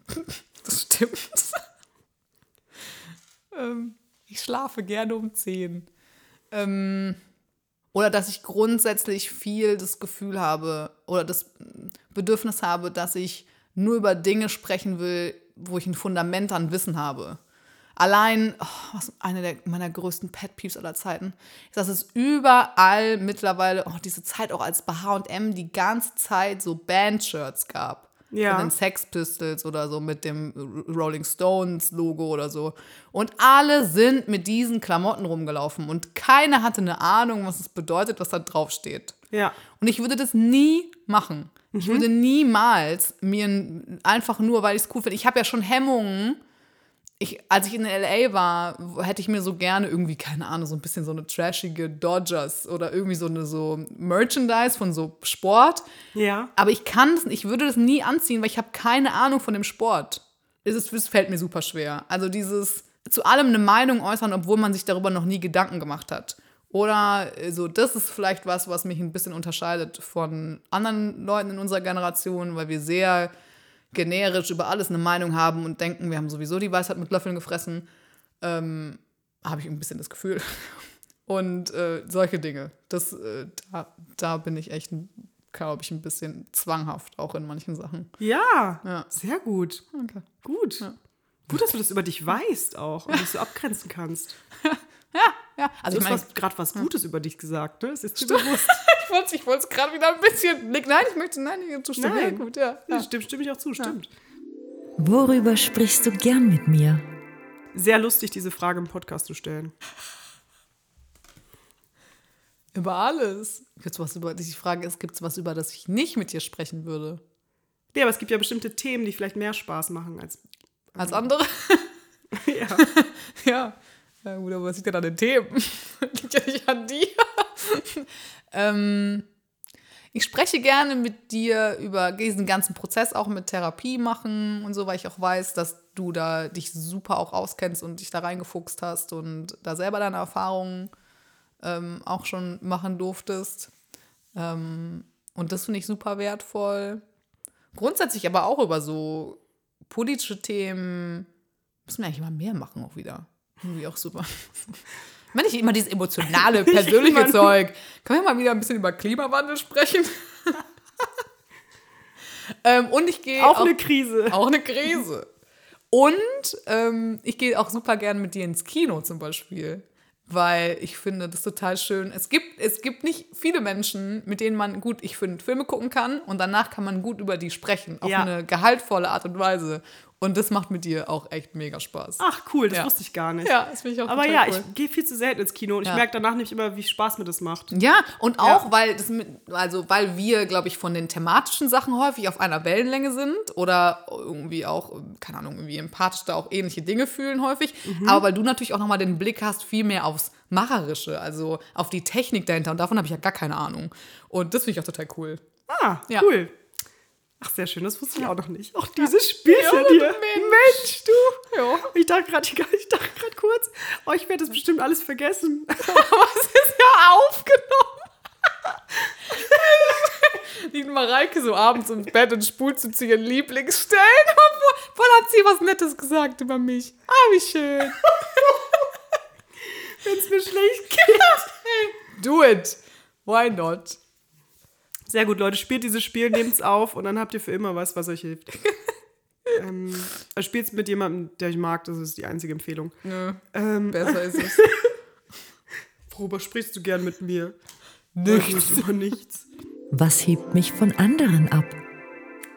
Speaker 1: <laughs>
Speaker 2: Das stimmt. <laughs> ähm, ich schlafe gerne um 10. Ähm, oder dass ich grundsätzlich viel das Gefühl habe oder das Bedürfnis habe, dass ich nur über Dinge sprechen will, wo ich ein Fundament an Wissen habe. Allein, oh, was eine der, meiner größten Pet Peeves aller Zeiten, ist, dass es überall mittlerweile, oh, diese Zeit auch als bei H&M die ganze Zeit so Band-Shirts gab
Speaker 1: Ja.
Speaker 2: von den Sex Pistols oder so mit dem Rolling Stones Logo oder so. Und alle sind mit diesen Klamotten rumgelaufen und keiner hatte eine Ahnung, was es bedeutet, was da drauf steht.
Speaker 1: Ja.
Speaker 2: Und ich würde das nie machen. Ich würde niemals mir einfach nur, weil ich es cool finde. Ich habe ja schon Hemmungen. Ich, als ich in LA war, hätte ich mir so gerne irgendwie, keine Ahnung, so ein bisschen so eine trashige Dodgers oder irgendwie so eine so Merchandise von so Sport.
Speaker 1: Ja.
Speaker 2: Aber ich kann das, ich würde das nie anziehen, weil ich habe keine Ahnung von dem Sport. Es, ist, es fällt mir super schwer. Also dieses zu allem eine Meinung äußern, obwohl man sich darüber noch nie Gedanken gemacht hat. Oder äh, so, das ist vielleicht was, was mich ein bisschen unterscheidet von anderen Leuten in unserer Generation, weil wir sehr generisch über alles eine Meinung haben und denken, wir haben sowieso die Weisheit mit Löffeln gefressen. Ähm, habe ich ein bisschen das Gefühl. <laughs> Und äh, solche Dinge. Das, äh, da, da bin ich echt, glaube ich, ein bisschen zwanghaft, auch in manchen Sachen.
Speaker 1: Ja.
Speaker 2: Ja.
Speaker 1: Sehr gut.
Speaker 2: Okay.
Speaker 1: Gut. Gut, dass du das über dich weißt auch und dich so abgrenzen kannst. <laughs>
Speaker 2: Ja, also
Speaker 1: Du
Speaker 2: ich
Speaker 1: hast
Speaker 2: meine,
Speaker 1: gerade was Gutes über dich gesagt, ne? Das ist dir bewusst.
Speaker 2: ich <laughs> wollte ich wollte es gerade wieder ein bisschen. Nein, ich möchte, nein, ich zustimmen.
Speaker 1: Nein.
Speaker 2: Ja, gut, ja.
Speaker 1: Ja.
Speaker 2: ja.
Speaker 1: Stimmt, stimme ich auch zu, stimmt.
Speaker 3: Worüber sprichst du gern mit mir?
Speaker 1: Sehr lustig, diese Frage im Podcast zu stellen.
Speaker 2: Über alles. Gibt's was über, die Frage ist, gibt es was, über das ich nicht mit dir sprechen würde?
Speaker 1: Ja, aber es gibt ja bestimmte Themen, die vielleicht mehr Spaß machen als.
Speaker 2: Als andere? <laughs>
Speaker 1: Ja. <laughs>
Speaker 2: ja. Ja, gut, aber was liegt denn an den Themen? <laughs> liegt ja nicht an dir. <laughs> ähm, ich spreche gerne mit dir über diesen ganzen Prozess auch mit Therapie machen und so, weil ich auch weiß, dass du da dich super auch auskennst und dich da reingefuchst hast und da selber deine Erfahrungen ähm, auch schon machen durftest. Ähm, und das finde ich super wertvoll. Grundsätzlich aber auch über so politische Themen müssen wir eigentlich mal mehr machen auch wieder. Irgendwie auch super. Wenn nicht immer dieses emotionale, <laughs> persönliche. Zeug. Können wir mal wieder ein bisschen über Klimawandel sprechen? <laughs> ähm, und ich gehe
Speaker 1: Auch eine Krise.
Speaker 2: auch eine Krise. Und ähm, ich gehe auch super gern mit dir ins Kino zum Beispiel. Weil ich finde das total schön. Es gibt, es gibt nicht viele Menschen, mit denen man gut, ich finde, Filme gucken kann und danach kann man gut über die sprechen. Auf
Speaker 1: Ja.
Speaker 2: eine gehaltvolle Art und Weise. Und das macht mit dir auch echt mega Spaß.
Speaker 1: Ach, cool, das
Speaker 2: Ja.
Speaker 1: wusste ich gar nicht.
Speaker 2: Ja, das finde ich auch
Speaker 1: Aber ja,
Speaker 2: cool.
Speaker 1: ich gehe viel zu selten ins Kino und ich
Speaker 2: Ja.
Speaker 1: merke danach nicht immer, wie Spaß mir das macht.
Speaker 2: Ja, und auch, weil das mit, also weil wir, glaube ich, von den thematischen Sachen häufig auf einer Wellenlänge sind oder irgendwie auch, keine Ahnung, irgendwie empathisch da auch ähnliche Dinge fühlen häufig.
Speaker 1: Mhm.
Speaker 2: Aber weil du natürlich auch nochmal den Blick hast, viel mehr aufs Macherische, also auf die Technik dahinter. Und davon habe ich ja gar keine Ahnung. Und das finde ich auch total cool.
Speaker 1: Ah,
Speaker 2: Ja.
Speaker 1: cool. Ach, sehr schön, das wusste ich auch noch nicht. Auch dieses Spielchen
Speaker 2: Ja,
Speaker 1: hier.
Speaker 2: Mensch.
Speaker 1: Mensch, du.
Speaker 2: Ja.
Speaker 1: Ich dachte gerade ich dachte gerade kurz, oh, ich werde das bestimmt alles vergessen. <laughs> <laughs>
Speaker 2: Aber es ist ja aufgenommen. <laughs> Liegt Mareike so abends im Bett und spult zu ihren Lieblingsstellen. Und voll hat sie was Nettes gesagt über mich. Ah, wie schön.
Speaker 1: Wenn es mir schlecht geht.
Speaker 2: Do it. Why not?
Speaker 1: Sehr gut, Leute, spielt dieses Spiel, nehmt's auf und dann habt ihr für immer was, was euch hilft. <laughs> ähm, also spielt's mit jemandem, der ich mag, das ist die einzige Empfehlung.
Speaker 2: Nö,
Speaker 1: Ähm,
Speaker 2: besser ist es. <laughs>
Speaker 1: worüber sprichst du gern mit mir?
Speaker 2: Nichts.
Speaker 1: Über nichts.
Speaker 3: Was hebt mich von anderen ab?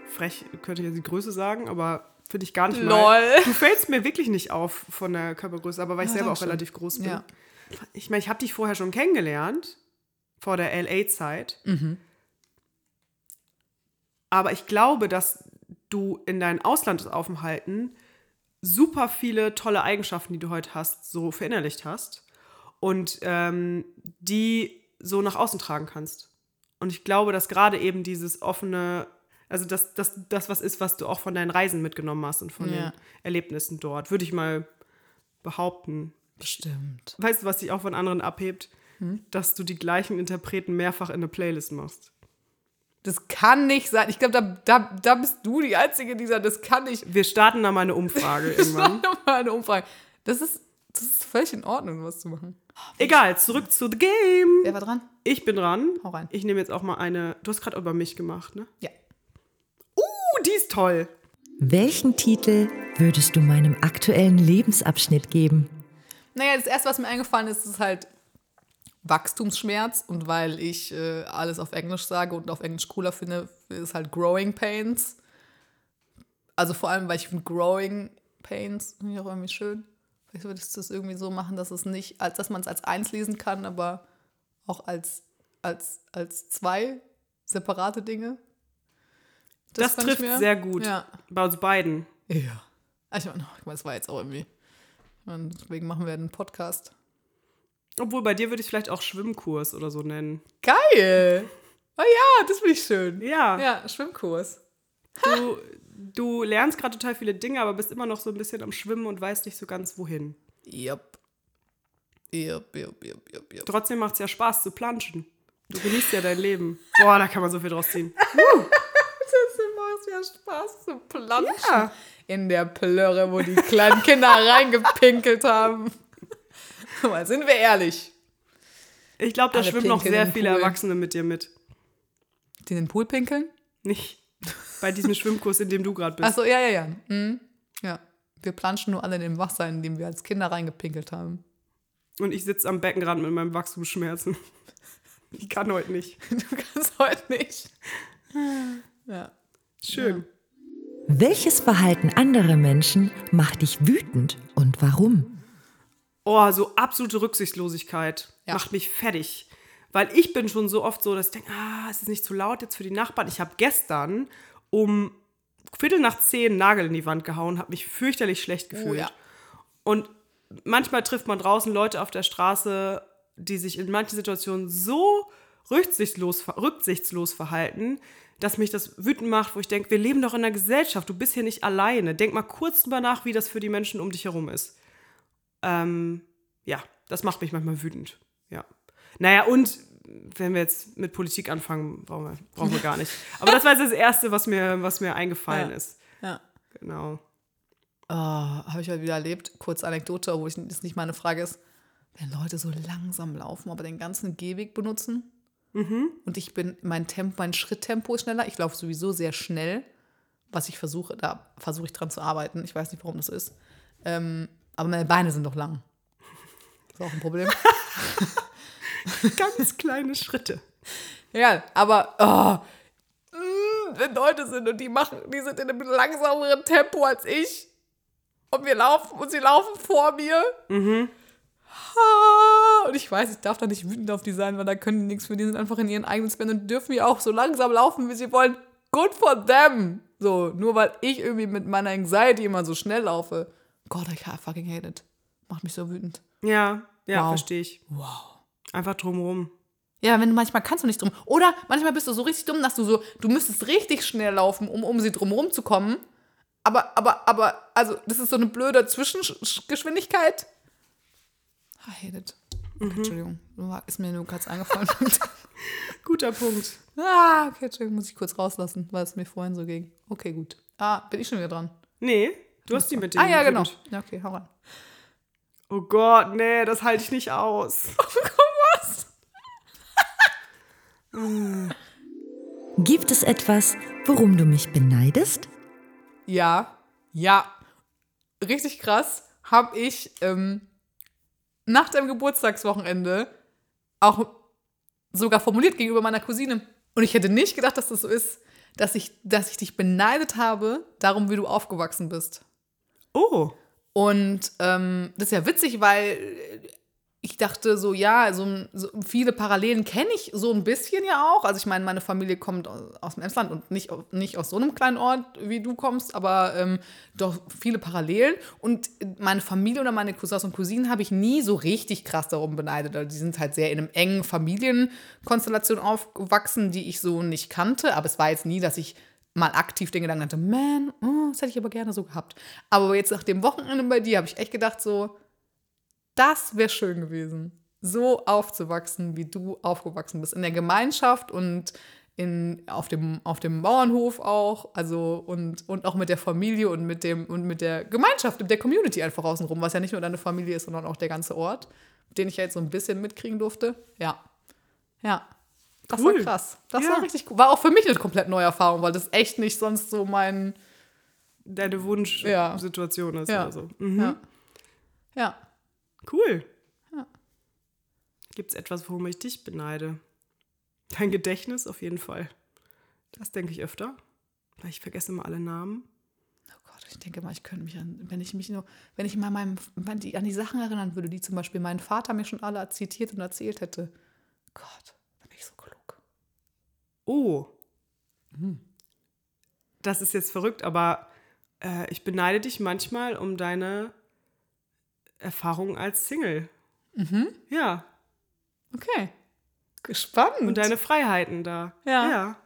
Speaker 1: Frech könnte ich jetzt die Größe sagen, aber finde ich gar nicht
Speaker 2: Lol.
Speaker 1: mal. Du fällst mir wirklich nicht auf von der Körpergröße, aber weil ich
Speaker 2: Ja,
Speaker 1: selber auch
Speaker 2: Dankeschön.
Speaker 1: relativ groß bin.
Speaker 2: Ja.
Speaker 1: Ich meine, ich habe dich vorher schon kennengelernt, vor der LA-Zeit.
Speaker 2: Mhm.
Speaker 1: Aber ich glaube, dass du in deinen Auslandsaufenthalten super viele tolle Eigenschaften, die du heute hast, so verinnerlicht hast und ähm, die so nach außen tragen kannst. Und ich glaube, dass gerade eben dieses offene, also dass das, das was ist, was du auch von deinen Reisen mitgenommen hast und von
Speaker 2: Ja.
Speaker 1: den Erlebnissen dort, würde ich mal behaupten.
Speaker 2: Bestimmt.
Speaker 1: Weißt du, was dich auch von anderen abhebt? Dass du die gleichen Interpreten mehrfach in eine Playlist machst.
Speaker 2: Das kann nicht sein. Ich glaube, da, da, da bist du die Einzige, die sagt, das kann nicht.
Speaker 1: Wir starten da mal eine Umfrage <laughs>
Speaker 2: Das war
Speaker 1: irgendwann.
Speaker 2: nochmal eine Umfrage. Das ist, das ist völlig in Ordnung, was zu machen.
Speaker 1: Egal, zurück zu The Game.
Speaker 2: Wer war dran?
Speaker 1: Ich bin dran.
Speaker 2: Hau rein.
Speaker 1: Ich nehme jetzt auch mal eine. Du hast gerade über mich gemacht, ne?
Speaker 2: Ja.
Speaker 1: Uh, die ist toll.
Speaker 3: Welchen Titel würdest du meinem aktuellen Lebensabschnitt geben?
Speaker 2: Naja, das erste, was mir eingefallen ist, ist halt Wachstumsschmerz. Und weil ich äh, alles auf Englisch sage und auf Englisch cooler finde, ist halt Growing Pains. Also vor allem, weil ich finde Growing Pains finde ich auch irgendwie schön. Vielleicht würde ich das irgendwie so machen, dass es nicht, als dass man es als eins lesen kann, aber auch als, als, als zwei separate Dinge.
Speaker 1: Das,
Speaker 2: ich
Speaker 1: trifft
Speaker 2: mir-
Speaker 1: sehr gut.
Speaker 2: Ja.
Speaker 1: Bei uns beiden.
Speaker 2: Ja. Also, ich meine, meine, das war jetzt auch irgendwie. Meine, deswegen machen wir einen Podcast.
Speaker 1: Obwohl bei dir würde ich es vielleicht auch Schwimmkurs oder so nennen.
Speaker 2: Geil! Oh ja, das finde ich schön.
Speaker 1: Ja.
Speaker 2: Ja, Schwimmkurs.
Speaker 1: Du, du lernst gerade total viele Dinge, aber bist immer noch so ein bisschen am Schwimmen und weißt nicht so ganz wohin.
Speaker 2: Yep. Yep, yep, yep, yep, yep.
Speaker 1: Trotzdem macht es ja Spaß zu planschen. Du genießt ja dein Leben. Boah, da kann man so viel draus ziehen. <laughs>
Speaker 2: Das macht ja Spaß zu planschen.
Speaker 1: Ja.
Speaker 2: In der Plörre, wo die kleinen Kinder <laughs> reingepinkelt haben. <laughs> Mal, sind wir ehrlich.
Speaker 1: Ich glaube, da
Speaker 2: Alle
Speaker 1: schwimmen noch sehr viele
Speaker 2: Pool.
Speaker 1: Erwachsene mit dir mit.
Speaker 2: Die in den Pool pinkeln?
Speaker 1: Nicht bei diesem Schwimmkurs, in dem du gerade bist.
Speaker 2: Achso, ja, ja, ja. Mhm. Ja. Wir planschen nur alle in dem Wasser, in dem wir als Kinder reingepinkelt haben.
Speaker 1: Und ich sitze am Beckenrand mit meinem Wachstumsschmerzen. Ich kann heute nicht. <laughs>
Speaker 2: Du kannst heute nicht. Ja.
Speaker 1: Schön.
Speaker 3: Welches Verhalten anderer Menschen macht dich wütend und warum?
Speaker 1: Oh, so absolute Rücksichtslosigkeit
Speaker 2: Ja.
Speaker 1: macht mich fertig. Weil ich bin schon so oft so, dass ich denke, ah, es ist nicht zu laut jetzt für die Nachbarn. Ich habe gestern um Viertel nach zehn Nagel in die Wand gehauen, habe mich fürchterlich schlecht gefühlt.
Speaker 2: Oh ja.
Speaker 1: Und manchmal trifft man draußen Leute auf der Straße, die sich in manchen Situationen so rücksichtslos, rücksichtslos verhalten, dass mich das wütend macht, wo ich denke, wir leben doch in einer Gesellschaft, du bist hier nicht alleine. Denk mal kurz drüber nach, wie das für die Menschen um dich herum ist. Ähm, ja, das macht mich manchmal wütend. Ja. Naja, und wenn wir jetzt mit Politik anfangen, brauchen wir, brauchen wir gar nicht. <laughs> Aber das war jetzt das Erste, was mir, was mir eingefallen
Speaker 2: Ja.
Speaker 1: ist.
Speaker 2: Ja.
Speaker 1: Genau.
Speaker 2: Oh, habe ich heute wieder erlebt. Kurz Anekdote, obwohl ich, das nicht meine Frage ist. Wenn Leute so langsam laufen, aber den ganzen Gehweg benutzen und ich bin, mein Tempo, mein Schritttempo ist schneller. Ich laufe sowieso sehr schnell, was ich versuche, da versuche ich dran zu arbeiten. Ich weiß nicht, warum das ist. Ähm, aber meine Beine sind doch lang. Ist auch ein Problem. <laughs>
Speaker 1: Ganz kleine Schritte.
Speaker 2: Ja, aber oh, wütend, wenn Leute sind und die machen, die sind in einem langsameren Tempo als ich. Und wir laufen und sie laufen vor mir. Ah, Und ich weiß, ich darf da nicht wütend auf die sein, weil da können die nichts für. Die sind einfach in ihren eigenen Spin und dürfen ja auch so langsam laufen, wie sie wollen. Good for them. So, nur weil ich irgendwie mit meiner Anxiety immer so schnell laufe. Gott, ich fucking hate it. Macht mich so wütend.
Speaker 1: Ja, ja,
Speaker 2: Wow.
Speaker 1: verstehe ich.
Speaker 2: Wow.
Speaker 1: Einfach drumrum.
Speaker 2: Ja, wenn du manchmal kannst du nicht drum. Oder manchmal bist du so richtig dumm, dass du so, du müsstest richtig schnell laufen, um um sie drumherum zu kommen. Aber, aber, aber, also, das ist so eine blöde Zwischengeschwindigkeit. I hate it. Okay, Entschuldigung, ist mir nur kurz eingefallen. <laughs>
Speaker 1: Guter Punkt.
Speaker 2: ah, okay, Entschuldigung, muss ich kurz rauslassen, weil es mir vorhin so ging. Okay, gut. Ah, bin ich schon wieder dran?
Speaker 1: Nee, du hast die mit dem.
Speaker 2: Ah, ja, genau. Ja, okay, hau rein.
Speaker 1: Oh Gott, nee, das halte ich nicht aus. <laughs>
Speaker 2: Was? <laughs>
Speaker 3: Gibt es etwas, worum du mich beneidest?
Speaker 2: Ja, ja. Richtig krass habe ich ähm, nach deinem Geburtstagswochenende auch sogar formuliert gegenüber meiner Cousine. Und ich hätte nicht gedacht, dass das so ist, dass ich, dass ich dich beneidet habe, darum, wie du aufgewachsen bist.
Speaker 1: Oh,
Speaker 2: Und ähm, das ist ja witzig, weil ich dachte so, ja, so, so viele Parallelen kenne ich so ein bisschen ja auch. Also ich meine, meine Familie kommt aus, dem Emsland und nicht, nicht aus so einem kleinen Ort, wie du kommst, aber ähm, doch viele Parallelen. Und meine Familie oder meine Cousins und Cousinen habe ich nie so richtig krass darum beneidet. Also die sind halt sehr in einem engen Familienkonstellation aufgewachsen, die ich so nicht kannte. Aber es war jetzt nie, dass ich mal aktiv den Gedanken hatte, man, oh, das hätte ich aber gerne so gehabt. Aber jetzt nach dem Wochenende bei dir habe ich echt gedacht, so, das wäre schön gewesen, so aufzuwachsen, wie du aufgewachsen bist. In der Gemeinschaft und in, auf, dem, auf dem Bauernhof auch, also und, und auch mit der Familie und mit dem und mit der Gemeinschaft, mit der Community einfach außenrum, was ja nicht nur deine Familie ist, sondern auch der ganze Ort, den ich ja jetzt so ein bisschen mitkriegen durfte. Ja. Ja. Das
Speaker 1: Cool.
Speaker 2: war krass. Das
Speaker 1: Ja.
Speaker 2: war richtig cool. War auch für mich eine komplett neue Erfahrung, weil das echt nicht sonst so mein.
Speaker 1: deine
Speaker 2: Ja.
Speaker 1: Wunschsituation ist
Speaker 2: Ja.
Speaker 1: oder so. Mhm.
Speaker 2: Ja. Ja.
Speaker 1: Cool.
Speaker 2: Ja.
Speaker 1: Gibt es etwas, worum ich dich beneide? Dein Gedächtnis auf jeden Fall. Das denke ich öfter, weil ich vergesse immer alle Namen.
Speaker 2: Oh Gott, ich denke mal, ich könnte mich an, wenn ich mich nur, wenn ich mal meinem, an die, an die Sachen erinnern würde, die zum Beispiel mein Vater mir schon alle zitiert und erzählt hätte. Gott, da bin ich so klug.
Speaker 1: Oh,
Speaker 2: Hm.
Speaker 1: das ist jetzt verrückt, aber äh, ich beneide dich manchmal um deine Erfahrung als Single.
Speaker 2: Mhm.
Speaker 1: Ja,
Speaker 2: Okay. Gespannt.
Speaker 1: und deine Freiheiten da.
Speaker 2: Ja.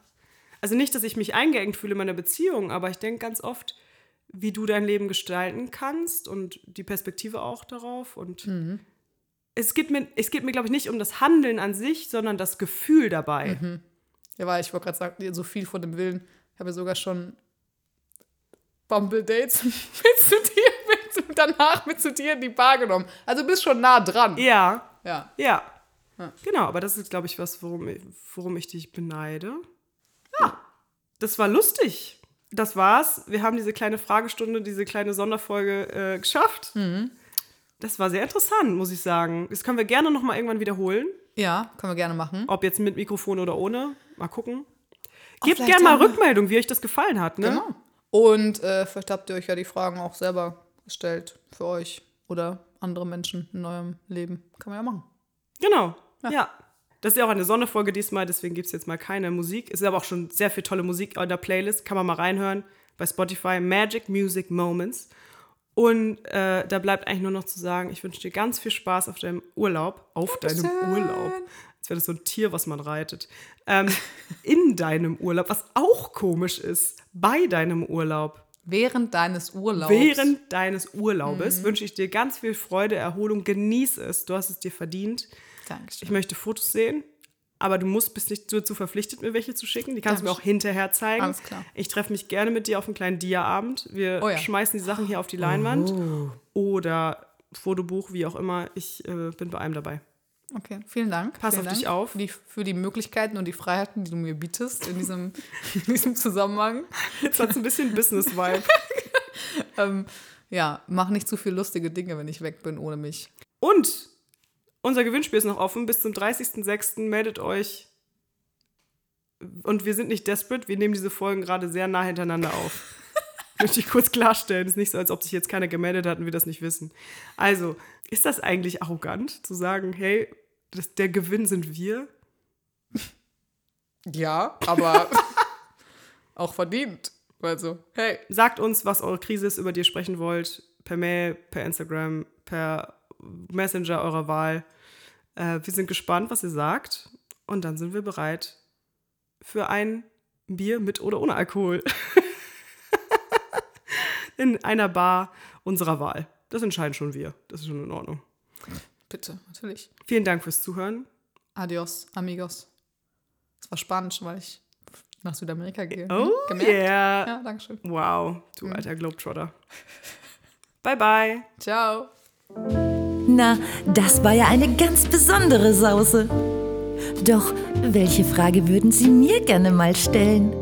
Speaker 1: Also nicht, dass ich mich eingeengt fühle in meiner Beziehung, aber ich denke ganz oft, wie du dein Leben gestalten kannst und die Perspektive auch darauf. Und
Speaker 2: Mhm.
Speaker 1: es geht mir, es geht mir, glaube ich, nicht um das Handeln an sich, sondern das Gefühl dabei.
Speaker 2: Mhm. Ja, weil ich wollte gerade sagen, so viel von dem Willen. Ich habe ja sogar schon Bumble-Dates <laughs> mit zu dir, mit, danach mit zu dir in die Bar genommen. Also du bist schon nah dran.
Speaker 1: Ja,
Speaker 2: Ja.
Speaker 1: ja.
Speaker 2: Ja.
Speaker 1: Genau, aber das ist, glaube ich, was, worum, ich- worum ich dich beneide. Ja. Das war lustig. Das war's. Wir haben diese kleine Fragestunde, diese kleine Sonderfolge äh, geschafft.
Speaker 2: Mhm.
Speaker 1: Das war sehr interessant, muss ich sagen. Das können wir gerne noch mal irgendwann wiederholen.
Speaker 2: Ja, können wir gerne machen.
Speaker 1: Ob jetzt mit Mikrofon oder ohne. Mal gucken. Gebt gerne mal Rückmeldung, wie euch das gefallen hat. Ne?
Speaker 2: Genau. Und äh, vielleicht habt ihr euch ja die Fragen auch selber gestellt für euch oder andere Menschen in eurem Leben. Kann man ja machen.
Speaker 1: Genau. Ja. Das ist ja auch eine Sonderfolge diesmal, deswegen gibt es jetzt mal keine Musik. Es ist aber auch schon sehr viel tolle Musik in der Playlist. Kann man mal reinhören bei Spotify. Magic Music Moments. Und äh, da bleibt eigentlich nur noch zu sagen, ich wünsche dir ganz viel Spaß auf deinem Urlaub. Auf deinem. Urlaub. Als wäre das so ein Tier, was man reitet. Ähm, <laughs> in deinem Urlaub, was auch komisch ist. Bei deinem Urlaub.
Speaker 2: Während deines Urlaubs.
Speaker 1: Während deines Urlaubes
Speaker 2: Mhm.
Speaker 1: wünsche ich dir ganz viel Freude, Erholung. Genieß es. Du hast es dir verdient.
Speaker 2: Dankeschön.
Speaker 1: Ich möchte Fotos sehen, aber du musst bist nicht dazu verpflichtet, mir welche zu schicken. Die kannst du mir auch hinterher zeigen.
Speaker 2: Alles klar.
Speaker 1: Ich treffe mich gerne mit dir auf einen kleinen Dia-Abend. Wir
Speaker 2: Oh ja.
Speaker 1: schmeißen die Sachen hier auf die Leinwand oder Fotobuch, wie auch immer. Ich äh, bin bei allem dabei.
Speaker 2: Okay, vielen Dank.
Speaker 1: Pass
Speaker 2: vielen
Speaker 1: auf dich
Speaker 2: Dank
Speaker 1: auf.
Speaker 2: Für die, für die Möglichkeiten und die Freiheiten, die du mir bietest in diesem, <laughs> in diesem Zusammenhang.
Speaker 1: Jetzt hat es ein bisschen Business-Vibe. <laughs>
Speaker 2: Ähm, ja, mach nicht zu viel lustige Dinge, wenn ich weg bin ohne mich.
Speaker 1: Und unser Gewinnspiel ist noch offen. Bis zum 30.06. meldet euch und wir sind nicht desperate. Wir nehmen diese Folgen gerade sehr nah hintereinander auf. <laughs> Möchte ich kurz klarstellen. Ist nicht so, als ob sich jetzt keiner gemeldet hat und wir das nicht wissen. Also, ist das eigentlich arrogant, zu sagen, hey, das, der Gewinn sind wir?
Speaker 2: Ja, aber <laughs> auch verdient. Also, hey.
Speaker 1: Sagt uns, was eure Krise ist, über die ihr sprechen wollt. Per Mail, per Instagram, per Messenger eurer Wahl. Äh, wir sind gespannt, was ihr sagt. Und dann sind wir bereit für ein Bier mit oder ohne Alkohol. <laughs> in einer Bar unserer Wahl. Das entscheiden schon wir. Das ist schon in Ordnung.
Speaker 2: Bitte, natürlich.
Speaker 1: Vielen Dank fürs Zuhören.
Speaker 2: Adios, amigos. Es war spannend, weil ich nach Südamerika gehe.
Speaker 1: Oh,
Speaker 2: Gemerkt?
Speaker 1: yeah.
Speaker 2: Ja, danke schön.
Speaker 1: Wow, du alter Globetrotter. bye, bye.
Speaker 2: Ciao.
Speaker 3: Na, das war ja eine ganz besondere Sause. Doch welche Frage würden Sie mir gerne mal stellen?